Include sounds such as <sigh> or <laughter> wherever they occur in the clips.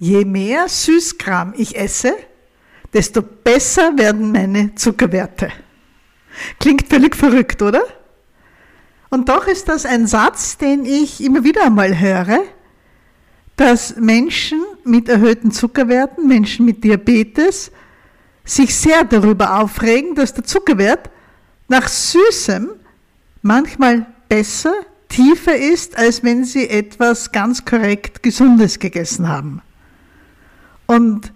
Je mehr Süßkram ich esse, desto besser werden meine Zuckerwerte. Klingt völlig verrückt, oder? Und doch ist das ein Satz, den ich immer wieder einmal höre, dass Menschen mit erhöhten Zuckerwerten, Menschen mit Diabetes, sich sehr darüber aufregen, dass der Zuckerwert nach Süßem manchmal besser, tiefer ist, als wenn sie etwas ganz korrekt Gesundes gegessen haben. Und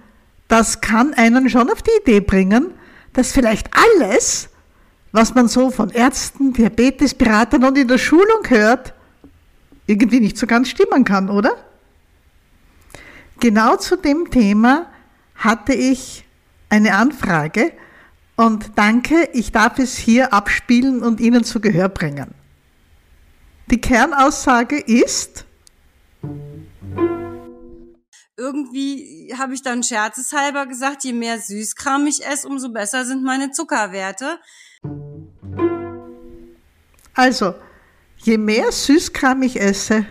das kann einen schon auf die Idee bringen, dass vielleicht alles, was man so von Ärzten, Diabetesberatern und in der Schulung hört, irgendwie nicht so ganz stimmen kann, oder? Genau zu dem Thema hatte ich eine Anfrage und danke, ich darf es hier abspielen und Ihnen zu Gehör bringen. Die Kernaussage ist, irgendwie habe ich dann scherzeshalber gesagt, je mehr Süßkram ich esse, umso besser sind meine Zuckerwerte. Also, je mehr Süßkram ich esse,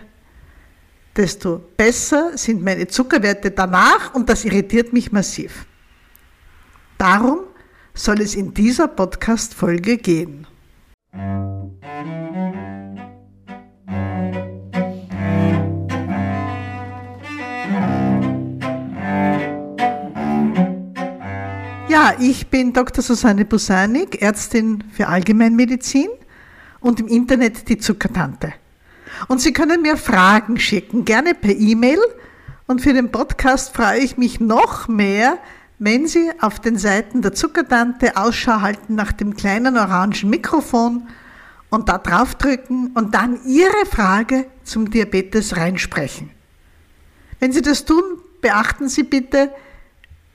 desto besser sind meine Zuckerwerte danach und das irritiert mich massiv. Darum soll es in dieser Podcast-Folge gehen. Ja, ich bin Dr. Susanne Busanik, Ärztin für Allgemeinmedizin und im Internet die Zuckertante. Und Sie können mir Fragen schicken, gerne per E-Mail. Und für den Podcast freue ich mich noch mehr, wenn Sie auf den Seiten der Zuckertante Ausschau halten nach dem kleinen orangen Mikrofon und da draufdrücken und dann Ihre Frage zum Diabetes reinsprechen. Wenn Sie das tun, beachten Sie bitte,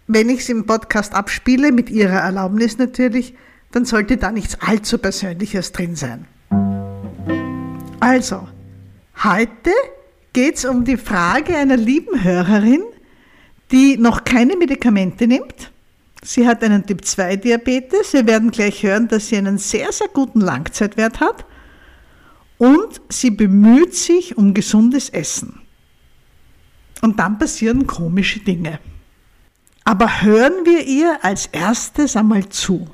wenn ich es im Podcast abspiele, mit Ihrer Erlaubnis natürlich, dann sollte da nichts allzu Persönliches drin sein. Also, heute geht es um die Frage einer lieben Hörerin, die noch keine Medikamente nimmt. Sie hat einen Typ-2-Diabetes. Wir werden gleich hören, dass sie einen sehr, sehr guten Langzeitwert hat. Und sie bemüht sich um gesundes Essen. Und dann passieren komische Dinge. Aber hören wir ihr als erstes einmal zu.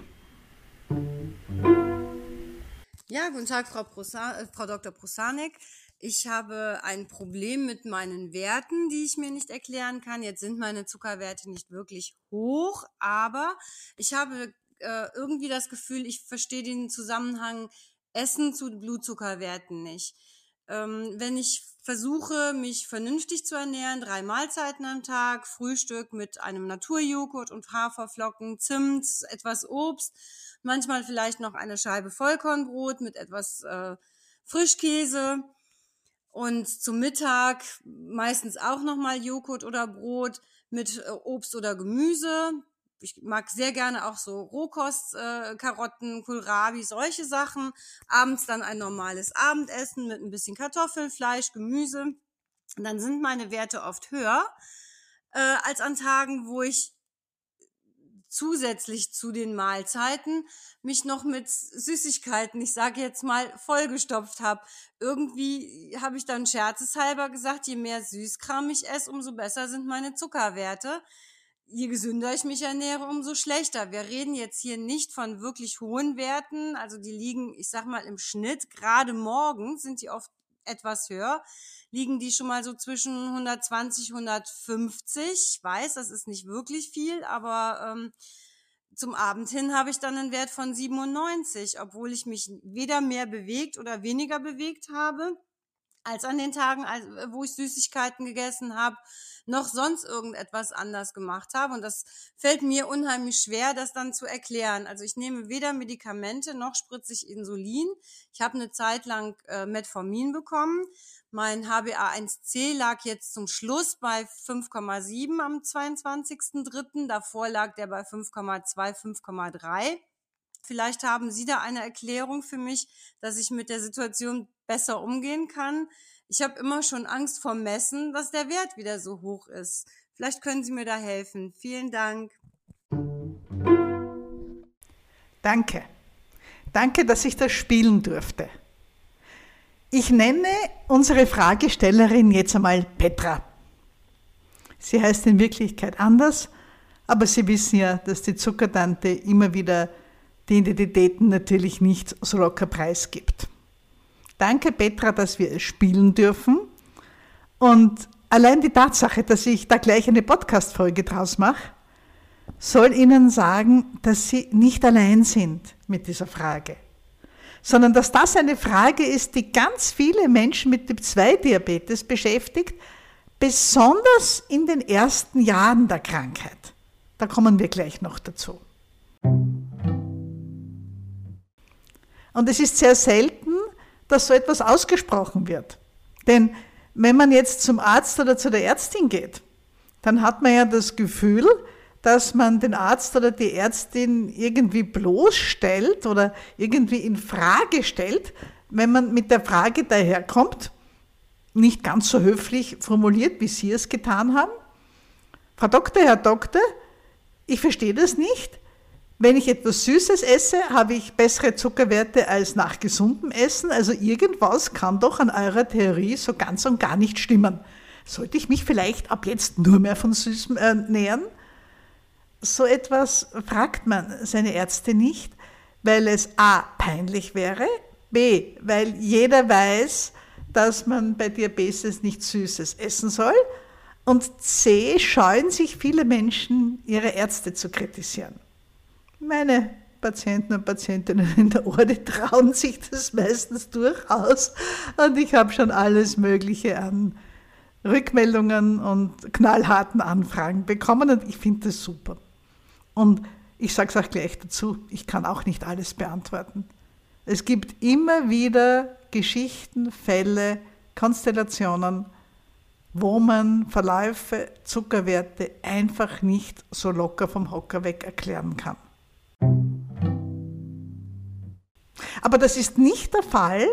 Ja, guten Tag, Frau, Prosa äh, Frau Dr. Prosanek. Ich habe ein Problem mit meinen Werten, die ich mir nicht erklären kann. Jetzt sind meine Zuckerwerte nicht wirklich hoch, aber ich habe äh, irgendwie das Gefühl, ich verstehe den Zusammenhang Essen zu Blutzuckerwerten nicht. Ähm, wenn ich versuche, mich vernünftig zu ernähren, drei Mahlzeiten am Tag, Frühstück mit einem Naturjoghurt und Haferflocken, Zimt, etwas Obst, manchmal vielleicht noch eine Scheibe Vollkornbrot mit etwas äh, Frischkäse und zum Mittag meistens auch nochmal Joghurt oder Brot mit äh, Obst oder Gemüse, ich mag sehr gerne auch so Rohkost, äh, Karotten, Kohlrabi, solche Sachen. Abends dann ein normales Abendessen mit ein bisschen Kartoffeln, Fleisch, Gemüse. Und dann sind meine Werte oft höher äh, als an Tagen, wo ich zusätzlich zu den Mahlzeiten mich noch mit Süßigkeiten, ich sage jetzt mal, vollgestopft habe. Irgendwie habe ich dann scherzeshalber gesagt, je mehr Süßkram ich esse, umso besser sind meine Zuckerwerte je gesünder ich mich ernähre, umso schlechter. Wir reden jetzt hier nicht von wirklich hohen Werten. Also die liegen, ich sag mal, im Schnitt, gerade morgens sind die oft etwas höher, liegen die schon mal so zwischen 120, 150. Ich weiß, das ist nicht wirklich viel, aber ähm, zum Abend hin habe ich dann einen Wert von 97, obwohl ich mich weder mehr bewegt oder weniger bewegt habe als an den Tagen, wo ich Süßigkeiten gegessen habe noch sonst irgendetwas anders gemacht habe. Und das fällt mir unheimlich schwer, das dann zu erklären. Also ich nehme weder Medikamente noch spritze ich Insulin. Ich habe eine Zeit lang äh, Metformin bekommen. Mein HbA1c lag jetzt zum Schluss bei 5,7 am 22.03. Davor lag der bei 5,2, 5,3. Vielleicht haben Sie da eine Erklärung für mich, dass ich mit der Situation besser umgehen kann ich habe immer schon Angst vor Messen, dass der Wert wieder so hoch ist. Vielleicht können Sie mir da helfen. Vielen Dank. Danke. Danke, dass ich das spielen durfte. Ich nenne unsere Fragestellerin jetzt einmal Petra. Sie heißt in Wirklichkeit anders, aber Sie wissen ja, dass die Zuckertante immer wieder die Identitäten natürlich nicht so locker preisgibt. Danke Petra, dass wir es spielen dürfen. Und allein die Tatsache, dass ich da gleich eine Podcast-Folge draus mache, soll Ihnen sagen, dass Sie nicht allein sind mit dieser Frage, sondern dass das eine Frage ist, die ganz viele Menschen mit Typ-2-Diabetes beschäftigt, besonders in den ersten Jahren der Krankheit. Da kommen wir gleich noch dazu. Und es ist sehr selten, dass so etwas ausgesprochen wird. Denn wenn man jetzt zum Arzt oder zu der Ärztin geht, dann hat man ja das Gefühl, dass man den Arzt oder die Ärztin irgendwie bloßstellt oder irgendwie in Frage stellt, wenn man mit der Frage daherkommt, nicht ganz so höflich formuliert, wie Sie es getan haben. Frau Doktor, Herr Doktor, ich verstehe das nicht. Wenn ich etwas Süßes esse, habe ich bessere Zuckerwerte als nach gesundem Essen. Also irgendwas kann doch an eurer Theorie so ganz und gar nicht stimmen. Sollte ich mich vielleicht ab jetzt nur mehr von Süßem ernähren? so etwas fragt man seine Ärzte nicht, weil es a. peinlich wäre, b. weil jeder weiß, dass man bei Diabetes nichts Süßes essen soll und c. scheuen sich viele Menschen, ihre Ärzte zu kritisieren. Meine Patienten und Patientinnen in der Orde trauen sich das meistens durchaus und ich habe schon alles Mögliche an Rückmeldungen und knallharten Anfragen bekommen und ich finde das super. Und ich sage es auch gleich dazu, ich kann auch nicht alles beantworten. Es gibt immer wieder Geschichten, Fälle, Konstellationen, wo man Verläufe, Zuckerwerte einfach nicht so locker vom Hocker weg erklären kann. Aber das ist nicht der Fall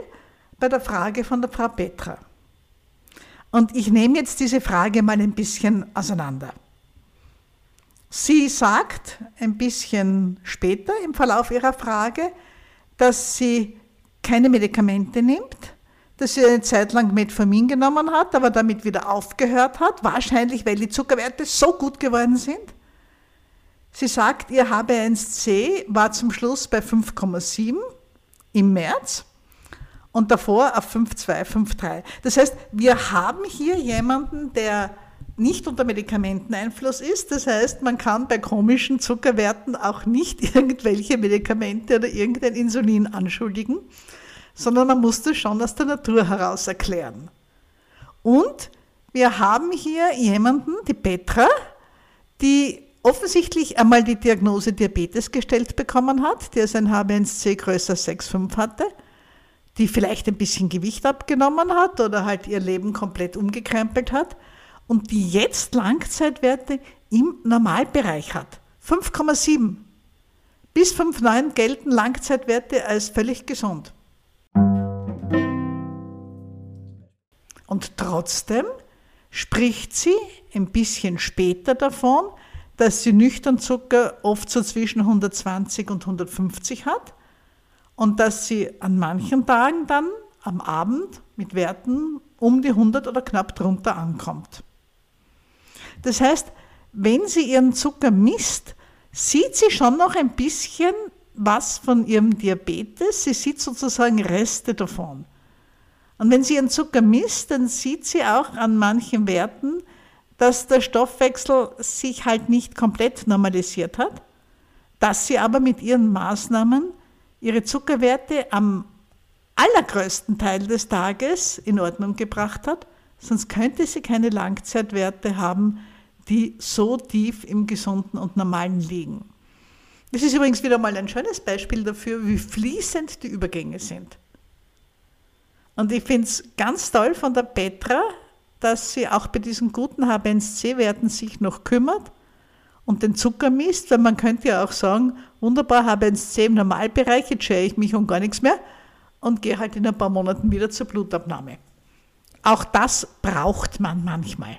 bei der Frage von der Frau Petra. Und ich nehme jetzt diese Frage mal ein bisschen auseinander. Sie sagt ein bisschen später im Verlauf ihrer Frage, dass sie keine Medikamente nimmt, dass sie eine Zeit lang Metformin genommen hat, aber damit wieder aufgehört hat, wahrscheinlich weil die Zuckerwerte so gut geworden sind. Sie sagt, ihr HB1C war zum Schluss bei 5,7 im März und davor auf 5,2, 5,3. Das heißt, wir haben hier jemanden, der nicht unter Medikamenteneinfluss ist. Das heißt, man kann bei komischen Zuckerwerten auch nicht <laughs> irgendwelche Medikamente oder irgendein Insulin anschuldigen, sondern man muss das schon aus der Natur heraus erklären. Und wir haben hier jemanden, die Petra, die offensichtlich einmal die Diagnose Diabetes gestellt bekommen hat, der sein HbA1c größer 6,5 hatte, die vielleicht ein bisschen Gewicht abgenommen hat oder halt ihr Leben komplett umgekrempelt hat und die jetzt Langzeitwerte im Normalbereich hat. 5,7 bis 5,9 gelten Langzeitwerte als völlig gesund. Und trotzdem spricht sie ein bisschen später davon, dass sie nüchtern Zucker oft so zwischen 120 und 150 hat und dass sie an manchen Tagen dann am Abend mit Werten um die 100 oder knapp drunter ankommt. Das heißt, wenn sie ihren Zucker misst, sieht sie schon noch ein bisschen was von ihrem Diabetes. Sie sieht sozusagen Reste davon. Und wenn sie ihren Zucker misst, dann sieht sie auch an manchen Werten, dass der Stoffwechsel sich halt nicht komplett normalisiert hat, dass sie aber mit ihren Maßnahmen ihre Zuckerwerte am allergrößten Teil des Tages in Ordnung gebracht hat, sonst könnte sie keine Langzeitwerte haben, die so tief im Gesunden und Normalen liegen. Das ist übrigens wieder mal ein schönes Beispiel dafür, wie fließend die Übergänge sind. Und ich finde es ganz toll von der Petra, dass sie auch bei diesen guten H1C-Werten sich noch kümmert und den Zucker misst, weil man könnte ja auch sagen, wunderbar, H1C im Normalbereich, jetzt schäre ich mich um gar nichts mehr und gehe halt in ein paar Monaten wieder zur Blutabnahme. Auch das braucht man manchmal.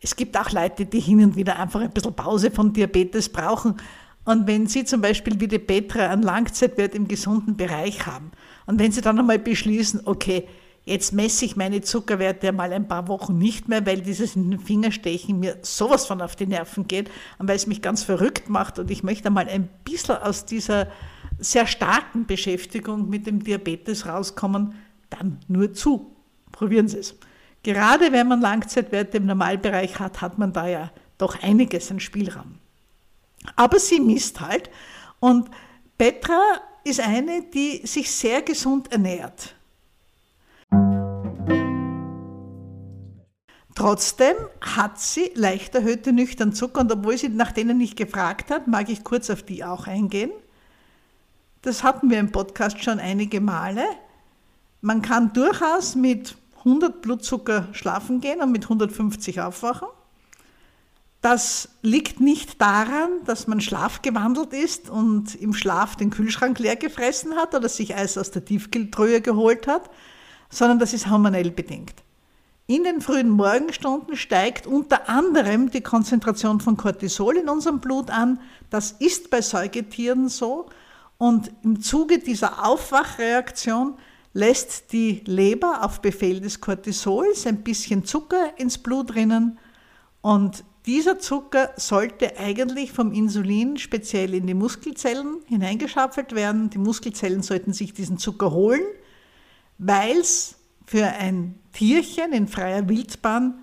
Es gibt auch Leute, die hin und wieder einfach ein bisschen Pause von Diabetes brauchen. Und wenn Sie zum Beispiel wie die Petra einen Langzeitwert im gesunden Bereich haben und wenn Sie dann einmal beschließen, okay, Jetzt messe ich meine Zuckerwerte mal ein paar Wochen nicht mehr, weil dieses in den Fingerstechen mir sowas von auf die Nerven geht und weil es mich ganz verrückt macht und ich möchte mal ein bisschen aus dieser sehr starken Beschäftigung mit dem Diabetes rauskommen, dann nur zu. Probieren Sie es. Gerade wenn man Langzeitwerte im Normalbereich hat, hat man da ja doch einiges an Spielraum. Aber sie misst halt und Petra ist eine, die sich sehr gesund ernährt. Trotzdem hat sie leicht erhöhte nüchtern Zucker und obwohl sie nach denen nicht gefragt hat, mag ich kurz auf die auch eingehen. Das hatten wir im Podcast schon einige Male. Man kann durchaus mit 100 Blutzucker schlafen gehen und mit 150 aufwachen. Das liegt nicht daran, dass man schlafgewandelt ist und im Schlaf den Kühlschrank leer gefressen hat oder sich Eis aus der Tiefkühltruhe geholt hat, sondern das ist hormonell bedingt. In den frühen Morgenstunden steigt unter anderem die Konzentration von Cortisol in unserem Blut an. Das ist bei Säugetieren so. Und im Zuge dieser Aufwachreaktion lässt die Leber auf Befehl des Cortisols ein bisschen Zucker ins Blut rinnen. Und dieser Zucker sollte eigentlich vom Insulin speziell in die Muskelzellen hineingeschaffelt werden. Die Muskelzellen sollten sich diesen Zucker holen, weil es für ein Tierchen in freier Wildbahn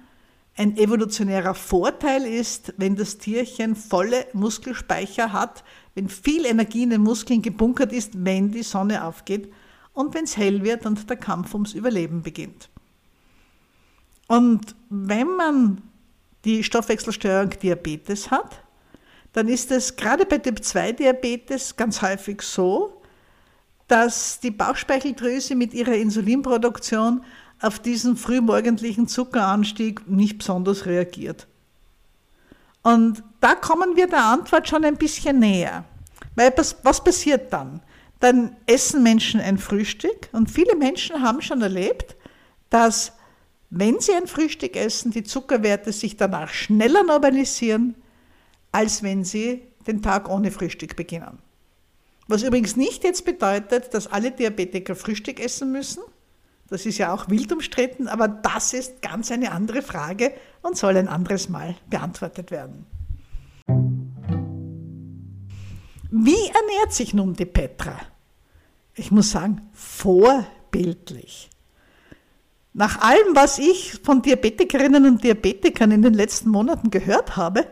ein evolutionärer Vorteil ist, wenn das Tierchen volle Muskelspeicher hat, wenn viel Energie in den Muskeln gebunkert ist, wenn die Sonne aufgeht und wenn es hell wird und der Kampf ums Überleben beginnt. Und wenn man die Stoffwechselstörung Diabetes hat, dann ist es gerade bei Typ-2-Diabetes ganz häufig so, dass die Bauchspeicheldrüse mit ihrer Insulinproduktion auf diesen frühmorgendlichen Zuckeranstieg nicht besonders reagiert. Und da kommen wir der Antwort schon ein bisschen näher. Weil was passiert dann? Dann essen Menschen ein Frühstück und viele Menschen haben schon erlebt, dass wenn sie ein Frühstück essen, die Zuckerwerte sich danach schneller normalisieren, als wenn sie den Tag ohne Frühstück beginnen. Was übrigens nicht jetzt bedeutet, dass alle Diabetiker Frühstück essen müssen. Das ist ja auch wild umstritten, aber das ist ganz eine andere Frage und soll ein anderes Mal beantwortet werden. Wie ernährt sich nun die Petra? Ich muss sagen, vorbildlich. Nach allem, was ich von Diabetikerinnen und Diabetikern in den letzten Monaten gehört habe,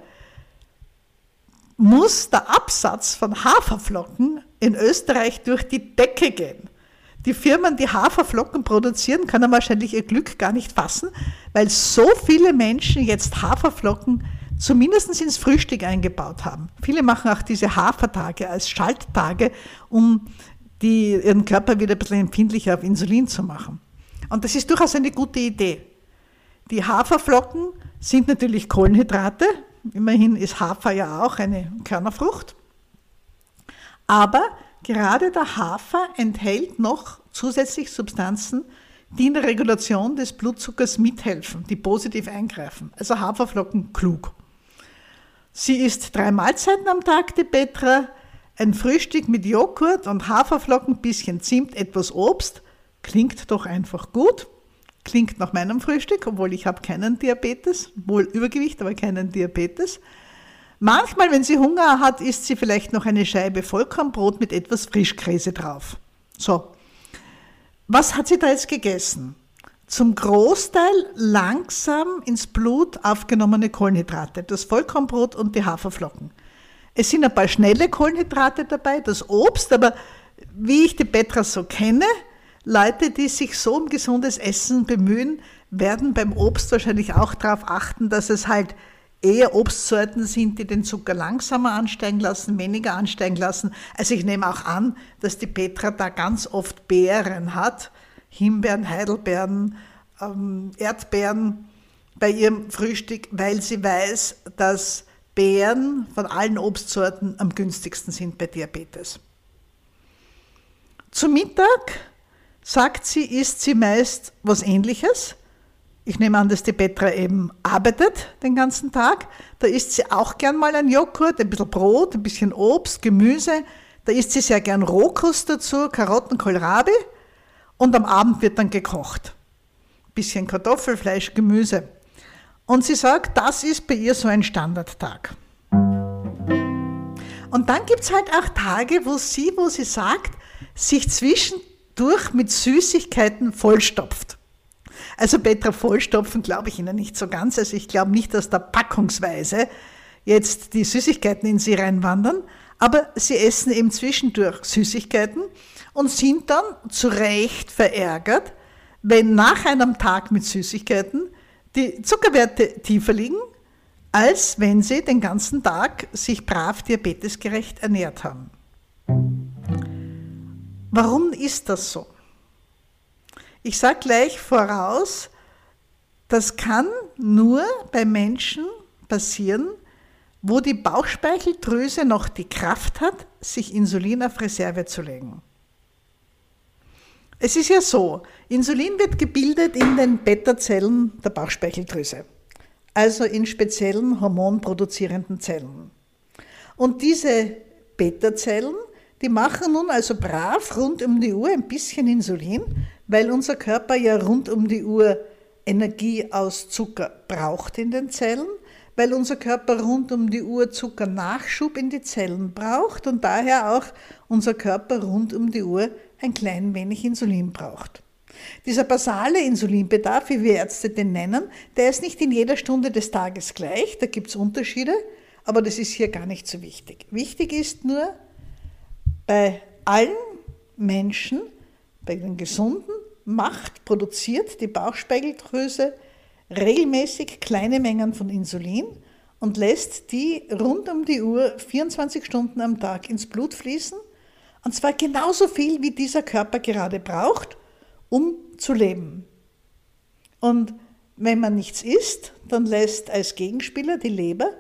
muss der Absatz von Haferflocken in Österreich durch die Decke gehen. Die Firmen, die Haferflocken produzieren, können wahrscheinlich ihr Glück gar nicht fassen, weil so viele Menschen jetzt Haferflocken zumindest ins Frühstück eingebaut haben. Viele machen auch diese Hafertage als Schalttage, um die, ihren Körper wieder ein bisschen empfindlicher auf Insulin zu machen. Und das ist durchaus eine gute Idee. Die Haferflocken sind natürlich Kohlenhydrate, Immerhin ist Hafer ja auch eine Körnerfrucht. Aber gerade der Hafer enthält noch zusätzlich Substanzen, die in der Regulation des Blutzuckers mithelfen, die positiv eingreifen. Also Haferflocken klug. Sie isst drei Mahlzeiten am Tag, die Petra, ein Frühstück mit Joghurt und Haferflocken, bisschen Zimt, etwas Obst. Klingt doch einfach gut. Klingt nach meinem Frühstück, obwohl ich habe keinen Diabetes, wohl Übergewicht, aber keinen Diabetes. Manchmal, wenn sie Hunger hat, isst sie vielleicht noch eine Scheibe Vollkornbrot mit etwas Frischkäse drauf. So, was hat sie da jetzt gegessen? Zum Großteil langsam ins Blut aufgenommene Kohlenhydrate, das Vollkornbrot und die Haferflocken. Es sind ein paar schnelle Kohlenhydrate dabei, das Obst, aber wie ich die Petra so kenne, Leute, die sich so um gesundes Essen bemühen, werden beim Obst wahrscheinlich auch darauf achten, dass es halt eher Obstsorten sind, die den Zucker langsamer ansteigen lassen, weniger ansteigen lassen. Also ich nehme auch an, dass die Petra da ganz oft Beeren hat, Himbeeren, Heidelbeeren, ähm, Erdbeeren bei ihrem Frühstück, weil sie weiß, dass Beeren von allen Obstsorten am günstigsten sind bei Diabetes. Zum Mittag sagt sie, isst sie meist was ähnliches. Ich nehme an, dass die Petra eben arbeitet den ganzen Tag. Da isst sie auch gern mal ein Joghurt, ein bisschen Brot, ein bisschen Obst, Gemüse. Da isst sie sehr gern Rohkost dazu, Karotten, Kohlrabi. Und am Abend wird dann gekocht. bisschen Kartoffel, Fleisch, Gemüse. Und sie sagt, das ist bei ihr so ein Standardtag. Und dann gibt es halt auch Tage, wo sie, wo sie sagt, sich zwischendurch mit Süßigkeiten vollstopft. Also Petra vollstopfen glaube ich Ihnen nicht so ganz. Also ich glaube nicht, dass da packungsweise jetzt die Süßigkeiten in sie reinwandern, aber sie essen eben zwischendurch Süßigkeiten und sind dann zu Recht verärgert, wenn nach einem Tag mit Süßigkeiten die Zuckerwerte tiefer liegen, als wenn sie den ganzen Tag sich brav diabetesgerecht ernährt haben. Warum ist das so? Ich sage gleich voraus, das kann nur bei Menschen passieren, wo die Bauchspeicheldrüse noch die Kraft hat, sich Insulin auf Reserve zu legen. Es ist ja so, Insulin wird gebildet in den Beta-Zellen der Bauchspeicheldrüse, also in speziellen hormonproduzierenden Zellen. Und diese Beta-Zellen, die machen nun also brav rund um die Uhr ein bisschen Insulin, weil unser Körper ja rund um die Uhr Energie aus Zucker braucht in den Zellen, weil unser Körper rund um die Uhr Zuckernachschub in die Zellen braucht und daher auch unser Körper rund um die Uhr ein klein wenig Insulin braucht. Dieser basale Insulinbedarf, wie wir Ärzte den nennen, der ist nicht in jeder Stunde des Tages gleich, da gibt es Unterschiede, aber das ist hier gar nicht so wichtig. Wichtig ist nur, bei allen Menschen, bei den Gesunden, macht, produziert die Bauchspeicheldrüse regelmäßig kleine Mengen von Insulin und lässt die rund um die Uhr 24 Stunden am Tag ins Blut fließen. Und zwar genauso viel, wie dieser Körper gerade braucht, um zu leben. Und wenn man nichts isst, dann lässt als Gegenspieler die Leber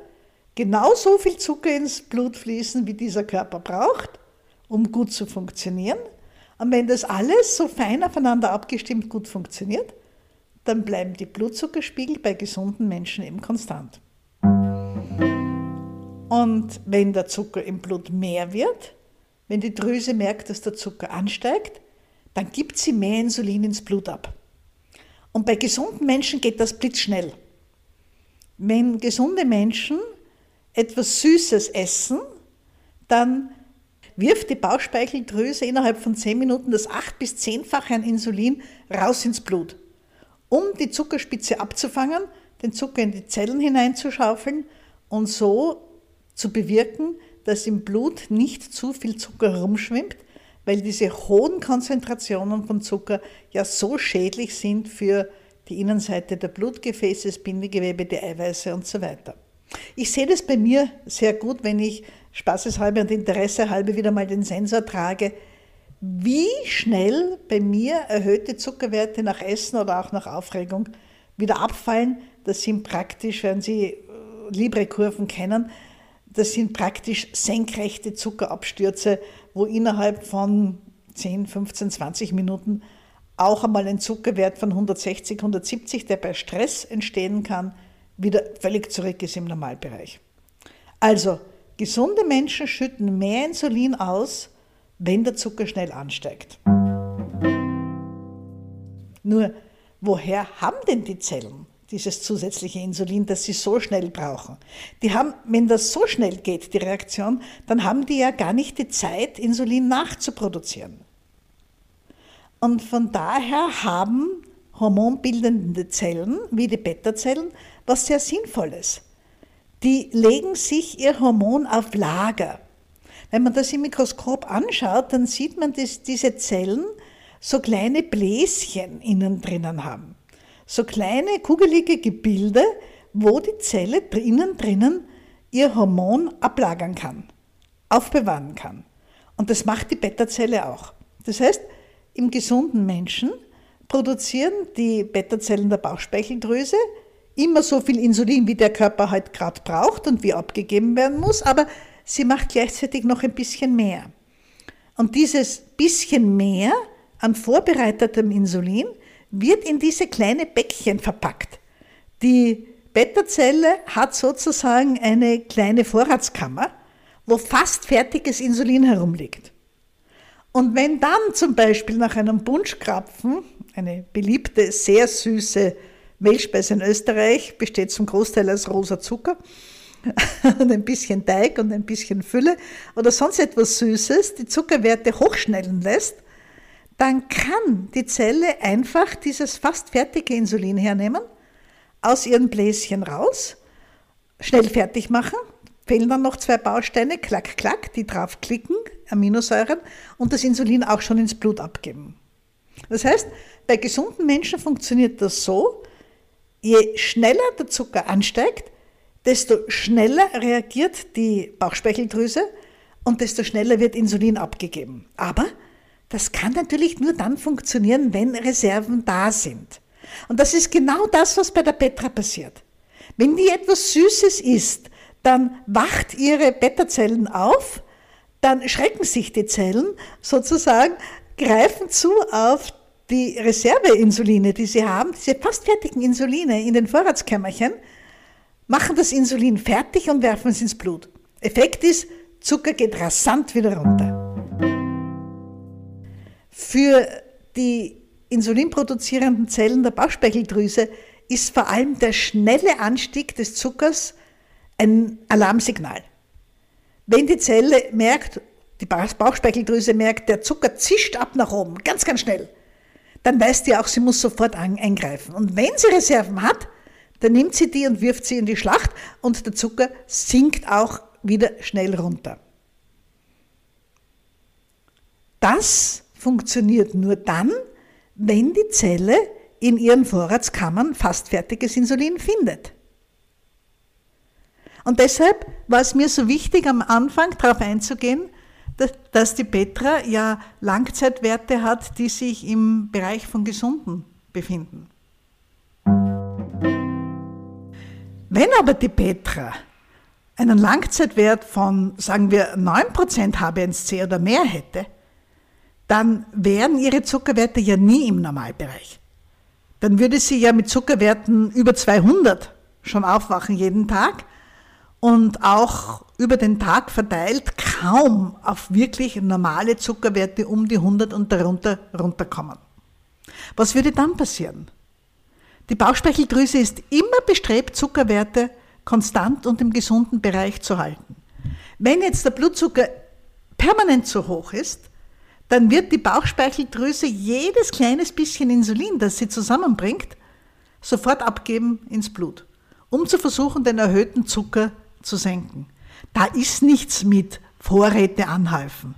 genauso viel Zucker ins Blut fließen, wie dieser Körper braucht, um gut zu funktionieren. Und wenn das alles so fein aufeinander abgestimmt gut funktioniert, dann bleiben die Blutzuckerspiegel bei gesunden Menschen eben konstant. Und wenn der Zucker im Blut mehr wird, wenn die Drüse merkt, dass der Zucker ansteigt, dann gibt sie mehr Insulin ins Blut ab. Und bei gesunden Menschen geht das blitzschnell. Wenn gesunde Menschen etwas Süßes essen, dann wirft die Bauchspeicheldrüse innerhalb von 10 Minuten das 8 bis 10-fache an Insulin raus ins Blut um die Zuckerspitze abzufangen, den Zucker in die Zellen hineinzuschaufeln und so zu bewirken, dass im Blut nicht zu viel Zucker herumschwimmt, weil diese hohen Konzentrationen von Zucker ja so schädlich sind für die Innenseite der Blutgefäße, das Bindegewebe, die Eiweiße und so weiter. Ich sehe das bei mir sehr gut, wenn ich spaßeshalber und interessehalber wieder mal den Sensor trage, wie schnell bei mir erhöhte Zuckerwerte nach Essen oder auch nach Aufregung wieder abfallen. Das sind praktisch, wenn Sie äh, Libre-Kurven kennen, das sind praktisch senkrechte Zuckerabstürze, wo innerhalb von 10, 15, 20 Minuten auch einmal ein Zuckerwert von 160, 170, der bei Stress entstehen kann, wieder völlig zurück ist im Normalbereich. Also, gesunde Menschen schütten mehr Insulin aus, wenn der Zucker schnell ansteigt. Nur, woher haben denn die Zellen dieses zusätzliche Insulin, das sie so schnell brauchen? Die haben, wenn das so schnell geht, die Reaktion, dann haben die ja gar nicht die Zeit, Insulin nachzuproduzieren. Und von daher haben hormonbildende Zellen, wie die Beta-Zellen, was sehr Sinnvolles. Die legen sich ihr Hormon auf Lager. Wenn man das im Mikroskop anschaut, dann sieht man, dass diese Zellen so kleine Bläschen innen drinnen haben. So kleine kugelige Gebilde, wo die Zelle innen drinnen ihr Hormon ablagern kann, aufbewahren kann. Und das macht die Beta-Zelle auch. Das heißt, im gesunden Menschen produzieren die Beta-Zellen der Bauchspeicheldrüse immer so viel Insulin, wie der Körper halt gerade braucht und wie abgegeben werden muss, aber sie macht gleichzeitig noch ein bisschen mehr. Und dieses bisschen mehr an vorbereitetem Insulin wird in diese kleine Bäckchen verpackt. Die Beta-Zelle hat sozusagen eine kleine Vorratskammer, wo fast fertiges Insulin herumliegt. Und wenn dann zum Beispiel nach einem Bunschkrapfen, eine beliebte, sehr süße Mehlspeise in Österreich, besteht zum Großteil aus rosa Zucker <laughs> und ein bisschen Teig und ein bisschen Fülle oder sonst etwas Süßes, die Zuckerwerte hochschnellen lässt, dann kann die Zelle einfach dieses fast fertige Insulin hernehmen, aus ihren Bläschen raus, schnell fertig machen, fehlen dann noch zwei Bausteine, klack, klack, die draufklicken, Aminosäuren, und das Insulin auch schon ins Blut abgeben. Das heißt, bei gesunden Menschen funktioniert das so, je schneller der Zucker ansteigt, desto schneller reagiert die Bauchspeicheldrüse und desto schneller wird Insulin abgegeben. Aber das kann natürlich nur dann funktionieren, wenn Reserven da sind. Und das ist genau das, was bei der Petra passiert. Wenn die etwas Süßes isst, dann wacht ihre Beta-Zellen auf, dann schrecken sich die Zellen sozusagen, greifen zu auf die Reserveinsuline, die sie haben, diese fast fertigen Insuline in den Vorratskämmerchen, machen das Insulin fertig und werfen es ins Blut. Effekt ist, Zucker geht rasant wieder runter. Für die insulinproduzierenden Zellen der Bauchspeicheldrüse ist vor allem der schnelle Anstieg des Zuckers ein Alarmsignal. Wenn die Zelle merkt, die Bauchspeicheldrüse merkt, der Zucker zischt ab nach oben, ganz, ganz schnell, dann weiß die auch, sie muss sofort eingreifen. Und wenn sie Reserven hat, dann nimmt sie die und wirft sie in die Schlacht und der Zucker sinkt auch wieder schnell runter. Das funktioniert nur dann, wenn die Zelle in ihren Vorratskammern fast fertiges Insulin findet. Und deshalb war es mir so wichtig, am Anfang darauf einzugehen, dass die Petra ja Langzeitwerte hat, die sich im Bereich von Gesunden befinden. Wenn aber die Petra einen Langzeitwert von, sagen wir, 9% HbA1c oder mehr hätte, dann wären ihre Zuckerwerte ja nie im Normalbereich. Dann würde sie ja mit Zuckerwerten über 200 schon aufwachen jeden Tag und auch über den Tag verteilt kaum auf wirklich normale Zuckerwerte um die 100 und darunter runterkommen. Was würde dann passieren? Die Bauchspeicheldrüse ist immer bestrebt, Zuckerwerte konstant und im gesunden Bereich zu halten. Wenn jetzt der Blutzucker permanent zu hoch ist, dann wird die Bauchspeicheldrüse jedes kleines bisschen Insulin, das sie zusammenbringt, sofort abgeben ins Blut, um zu versuchen, den erhöhten Zucker zu senken. Da ist nichts mit Vorräte anhäufen.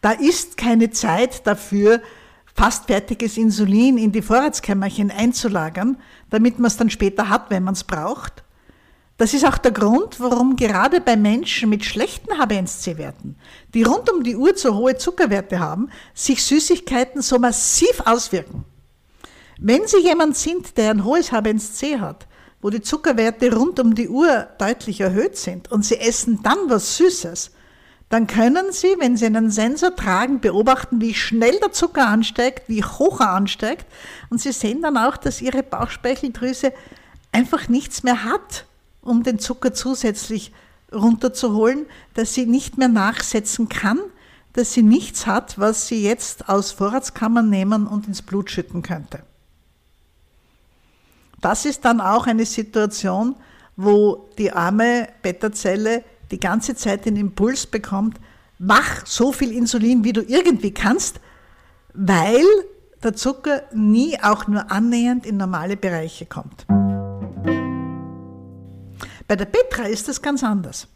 Da ist keine Zeit dafür, fast fertiges Insulin in die Vorratskämmerchen einzulagern, damit man es dann später hat, wenn man es braucht. Das ist auch der Grund, warum gerade bei Menschen mit schlechten HbA1c-Werten, die rund um die Uhr zu hohe Zuckerwerte haben, sich Süßigkeiten so massiv auswirken. Wenn Sie jemand sind, der ein hohes HbA1c hat, wo die Zuckerwerte rund um die Uhr deutlich erhöht sind und Sie essen dann was Süßes, dann können Sie, wenn Sie einen Sensor tragen, beobachten, wie schnell der Zucker ansteigt, wie hoch er ansteigt und Sie sehen dann auch, dass Ihre Bauchspeicheldrüse einfach nichts mehr hat um den Zucker zusätzlich runterzuholen, dass sie nicht mehr nachsetzen kann, dass sie nichts hat, was sie jetzt aus Vorratskammern nehmen und ins Blut schütten könnte. Das ist dann auch eine Situation, wo die arme Beta-Zelle die ganze Zeit den Impuls bekommt, mach so viel Insulin, wie du irgendwie kannst, weil der Zucker nie auch nur annähernd in normale Bereiche kommt. Bei der Petra ist das ganz anders.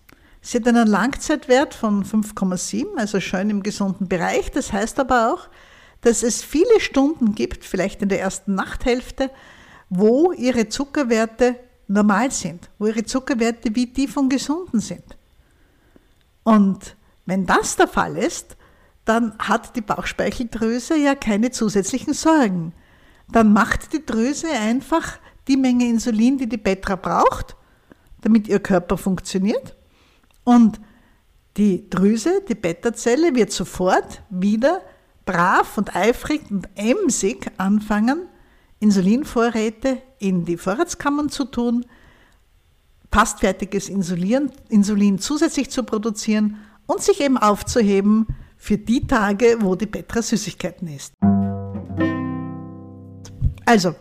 Sie hat einen Langzeitwert von 5,7, also schön im gesunden Bereich. Das heißt aber auch, dass es viele Stunden gibt, vielleicht in der ersten Nachthälfte, wo ihre Zuckerwerte normal sind, wo ihre Zuckerwerte wie die von Gesunden sind. Und wenn das der Fall ist, dann hat die Bauchspeicheldrüse ja keine zusätzlichen Sorgen. Dann macht die Drüse einfach die Menge Insulin, die die Petra braucht damit ihr Körper funktioniert. Und die Drüse, die Beta-Zelle, wird sofort wieder brav und eifrig und emsig anfangen, Insulinvorräte in die Vorratskammern zu tun, fast fertiges Insulin, Insulin zusätzlich zu produzieren und sich eben aufzuheben für die Tage, wo die Petra Süßigkeiten isst. Also,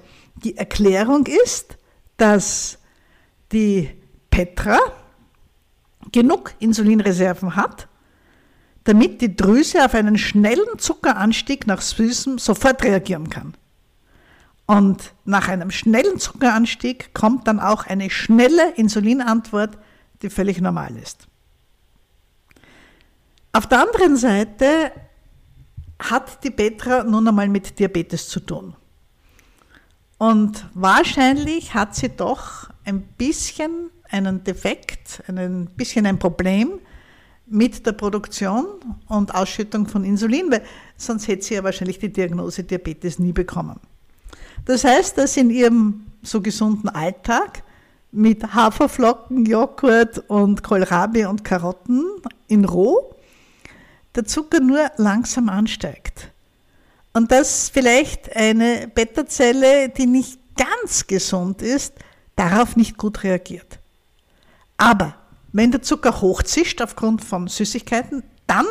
die Erklärung ist, dass die Petra genug Insulinreserven hat, damit die Drüse auf einen schnellen Zuckeranstieg nach Süßem sofort reagieren kann. Und nach einem schnellen Zuckeranstieg kommt dann auch eine schnelle Insulinantwort, die völlig normal ist. Auf der anderen Seite hat die Petra nun einmal mit Diabetes zu tun. Und wahrscheinlich hat sie doch ein bisschen einen Defekt, ein bisschen ein Problem mit der Produktion und Ausschüttung von Insulin, weil sonst hätte sie ja wahrscheinlich die Diagnose Diabetes nie bekommen. Das heißt, dass in ihrem so gesunden Alltag mit Haferflocken, Joghurt und Kohlrabi und Karotten in roh der Zucker nur langsam ansteigt. Und dass vielleicht eine Beta-Zelle, die nicht ganz gesund ist, darauf nicht gut reagiert. Aber wenn der Zucker hochzischt aufgrund von Süßigkeiten, dann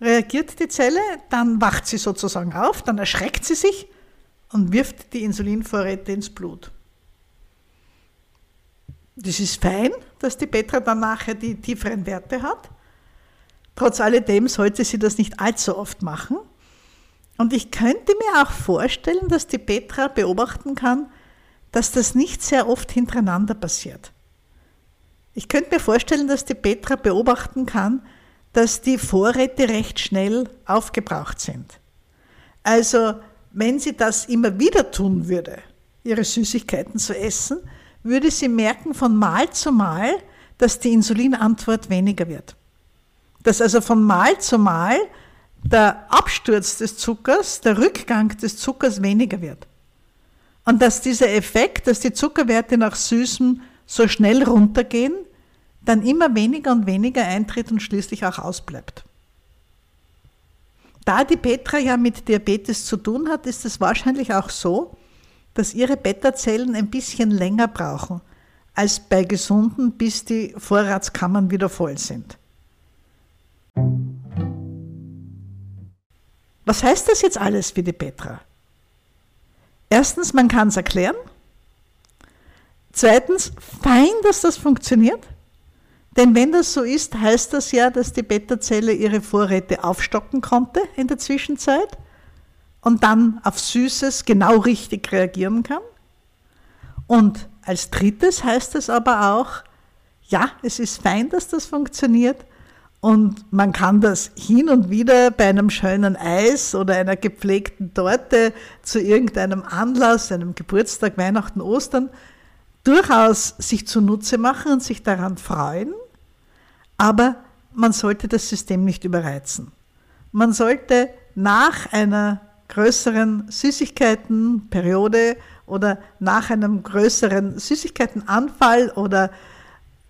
reagiert die Zelle, dann wacht sie sozusagen auf, dann erschreckt sie sich und wirft die Insulinvorräte ins Blut. Das ist fein, dass die Petra dann nachher die tieferen Werte hat. Trotz alledem sollte sie das nicht allzu oft machen. Und ich könnte mir auch vorstellen, dass die Petra beobachten kann, dass das nicht sehr oft hintereinander passiert. Ich könnte mir vorstellen, dass die Petra beobachten kann, dass die Vorräte recht schnell aufgebraucht sind. Also wenn sie das immer wieder tun würde, ihre Süßigkeiten zu essen, würde sie merken von Mal zu Mal, dass die Insulinantwort weniger wird. Dass also von Mal zu Mal der Absturz des Zuckers, der Rückgang des Zuckers weniger wird. Und dass dieser Effekt, dass die Zuckerwerte nach Süßem so schnell runtergehen, dann immer weniger und weniger eintritt und schließlich auch ausbleibt. Da die Petra ja mit Diabetes zu tun hat, ist es wahrscheinlich auch so, dass ihre Beta-Zellen ein bisschen länger brauchen als bei Gesunden, bis die Vorratskammern wieder voll sind. Was heißt das jetzt alles für die Petra? Erstens, man kann es erklären. Zweitens, fein, dass das funktioniert. Denn wenn das so ist, heißt das ja, dass die Beta-Zelle ihre Vorräte aufstocken konnte in der Zwischenzeit und dann auf Süßes genau richtig reagieren kann. Und als drittes heißt es aber auch, ja, es ist fein, dass das funktioniert und man kann das hin und wieder bei einem schönen Eis oder einer gepflegten Torte zu irgendeinem Anlass, einem Geburtstag, Weihnachten, Ostern, durchaus sich zunutze machen und sich daran freuen aber man sollte das System nicht überreizen. Man sollte nach einer größeren Süßigkeitenperiode oder nach einem größeren Süßigkeitenanfall oder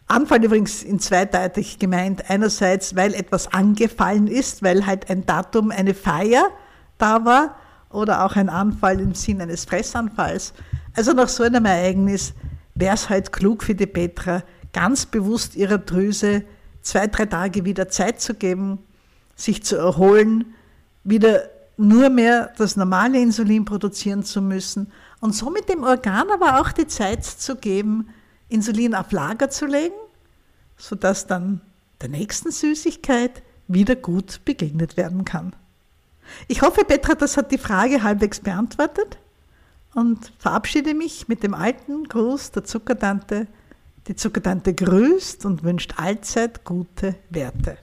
Anfall übrigens in zweideutig gemeint. Einerseits, weil etwas angefallen ist, weil halt ein Datum, eine Feier da war oder auch ein Anfall im Sinn eines Fressanfalls. Also nach so einem Ereignis wäre es halt klug für die Petra, ganz bewusst ihrer Drüse zwei, drei Tage wieder Zeit zu geben, sich zu erholen, wieder nur mehr das normale Insulin produzieren zu müssen und somit dem Organ aber auch die Zeit zu geben, Insulin auf Lager zu legen, sodass dann der nächsten Süßigkeit wieder gut begegnet werden kann. Ich hoffe, Petra, das hat die Frage halbwegs beantwortet und verabschiede mich mit dem alten Gruß der Zuckertante die Zuckertante grüßt und wünscht allzeit gute Werte.